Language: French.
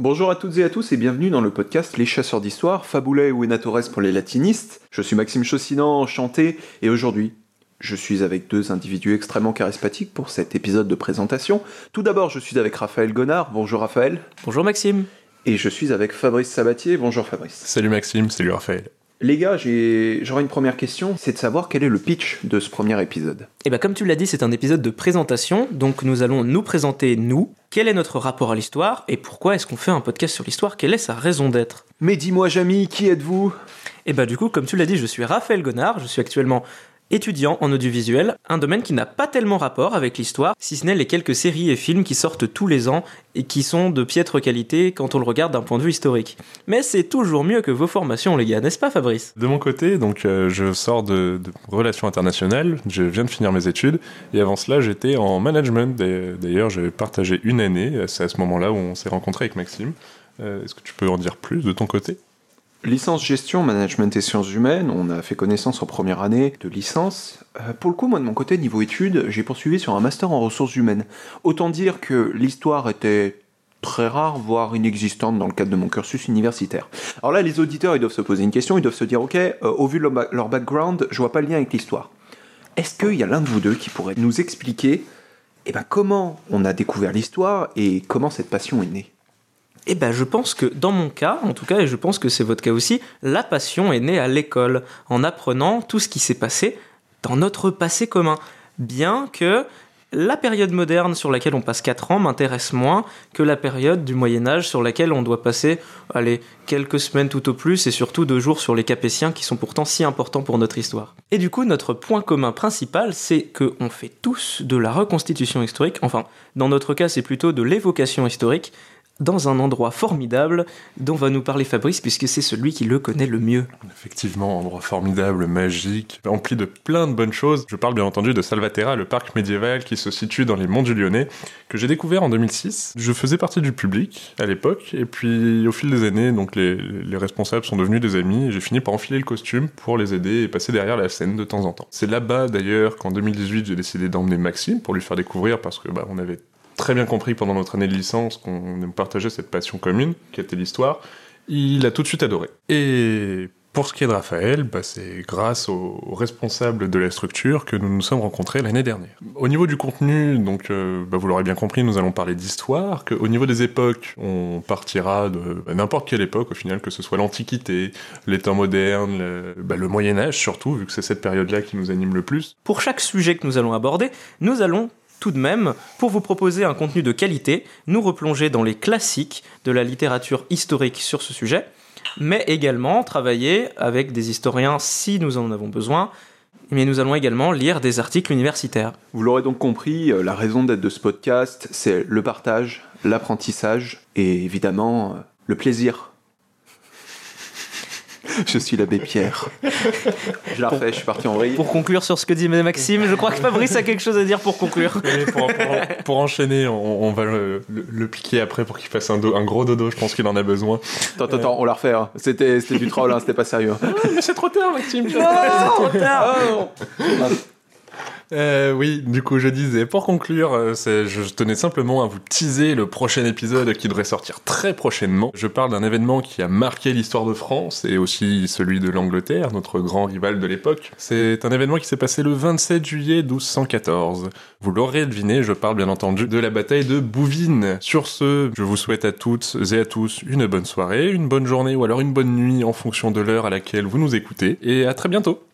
Bonjour à toutes et à tous et bienvenue dans le podcast Les Chasseurs d'Histoire, Fabulae ou Enatores pour les latinistes. Je suis Maxime Chaussinan, enchanté, et aujourd'hui, je suis avec deux individus extrêmement charismatiques pour cet épisode de présentation. Tout d'abord, je suis avec Raphaël Gonard. Bonjour Raphaël. Bonjour Maxime. Et je suis avec Fabrice Sabatier. Bonjour Fabrice. Salut Maxime, salut Raphaël. Les gars, j'aurais une première question, c'est de savoir quel est le pitch de ce premier épisode. Et eh bien comme tu l'as dit, c'est un épisode de présentation, donc nous allons nous présenter nous, quel est notre rapport à l'histoire, et pourquoi est-ce qu'on fait un podcast sur l'histoire, quelle est sa raison d'être? Mais dis-moi Jamy, qui êtes-vous? Et eh bah du coup, comme tu l'as dit, je suis Raphaël Gonard, je suis actuellement étudiant en audiovisuel, un domaine qui n'a pas tellement rapport avec l'histoire, si ce n'est les quelques séries et films qui sortent tous les ans et qui sont de piètre qualité quand on le regarde d'un point de vue historique. Mais c'est toujours mieux que vos formations, les gars, n'est-ce pas, Fabrice? De mon côté, donc euh, je sors de, relations internationales, je viens de finir mes études, et avant cela, j'étais en management. D'ailleurs, j'ai partagé une année, c'est à ce moment-là où on s'est rencontré avec Maxime. Euh, est-ce que tu peux en dire plus de ton côté? Licence gestion, management et sciences humaines, on a fait connaissance en première année de licence. Euh, pour le coup, moi de mon côté, niveau études, j'ai poursuivi sur un master en ressources humaines. Autant dire que l'histoire était très rare, voire inexistante dans le cadre de mon cursus universitaire. Alors là, les auditeurs, ils doivent se poser une question, ils doivent se dire, ok, euh, au vu de leur background, je vois pas le lien avec l'histoire. Est-ce qu'il y a l'un de vous deux qui pourrait nous expliquer eh ben, comment on a découvert l'histoire et comment cette passion est née? Eh ben, je pense que dans mon cas, en tout cas, et je pense que c'est votre cas aussi, la passion est née à l'école, en apprenant tout ce qui s'est passé dans notre passé commun. Bien que la période moderne sur laquelle on passe 4 ans m'intéresse moins que la période du Moyen Âge sur laquelle on doit passer allez, quelques semaines tout au plus et surtout deux jours sur les Capétiens qui sont pourtant si importants pour notre histoire. Et du coup, notre point commun principal, c'est qu'on fait tous de la reconstitution historique, enfin, dans notre cas, c'est plutôt de l'évocation historique, dans un endroit formidable dont va nous parler Fabrice puisque c'est celui qui le connaît le mieux. Effectivement, endroit formidable, magique, rempli de plein de bonnes choses. Je parle bien entendu de Salvatera, le parc médiéval qui se situe dans les monts du Lyonnais, que j'ai découvert en 2006. Je faisais partie du public à l'époque et puis au fil des années, donc les, les responsables sont devenus des amis et j'ai fini par enfiler le costume pour les aider et passer derrière la scène de temps en temps. C'est là-bas d'ailleurs qu'en 2018 j'ai décidé d'emmener Maxime pour lui faire découvrir parce que bah, on avait très bien compris pendant notre année de licence qu'on partageait cette passion commune, qui était l'histoire. Il a tout de suite adoré. Et pour ce qui est de Raphaël, bah, c'est grâce aux, responsables de la structure que nous nous sommes rencontrés l'année dernière. Au niveau du contenu, donc euh, bah, vous l'aurez bien compris, nous allons parler d'histoire. Au niveau des époques, on partira de bah, n'importe quelle époque au final, que ce soit l'Antiquité, les temps modernes, le, le Moyen Âge surtout, vu que c'est cette période-là qui nous anime le plus. Pour chaque sujet que nous allons aborder, nous allons tout de même, pour vous proposer un contenu de qualité, nous replonger dans les classiques de la littérature historique sur ce sujet, mais également travailler avec des historiens si nous en avons besoin, mais nous allons également lire des articles universitaires. Vous l'aurez donc compris, euh, la raison d'être de ce podcast, c'est le partage, l'apprentissage et évidemment euh, le plaisir je suis l'abbé Pierre. Je la refais, je suis parti en vrille. Pour conclure sur ce que dit Maxime, je crois que Fabrice a quelque chose à dire pour conclure. pour, enchaîner, on, va le, piquer après pour qu'il fasse un, un, gros dodo, je pense qu'il en a besoin. Attends, attends, on la refait. Hein. C'était du troll, hein, c'était pas sérieux. mais c'est trop tard, Maxime. Non, trop tard. Ah, euh, oui, du coup, je disais, pour conclure, euh, je tenais simplement à vous teaser le prochain épisode qui devrait sortir très prochainement. Je parle d'un événement qui a marqué l'histoire de France et aussi celui de l'Angleterre, notre grand rival de l'époque. C'est un événement qui s'est passé le 27 juillet 1214. Vous l'aurez deviné, je parle bien entendu de la bataille de Bouvines. Sur ce, je vous souhaite à toutes et à tous une bonne soirée, une bonne journée ou alors une bonne nuit en fonction de l'heure à laquelle vous nous écoutez et à très bientôt.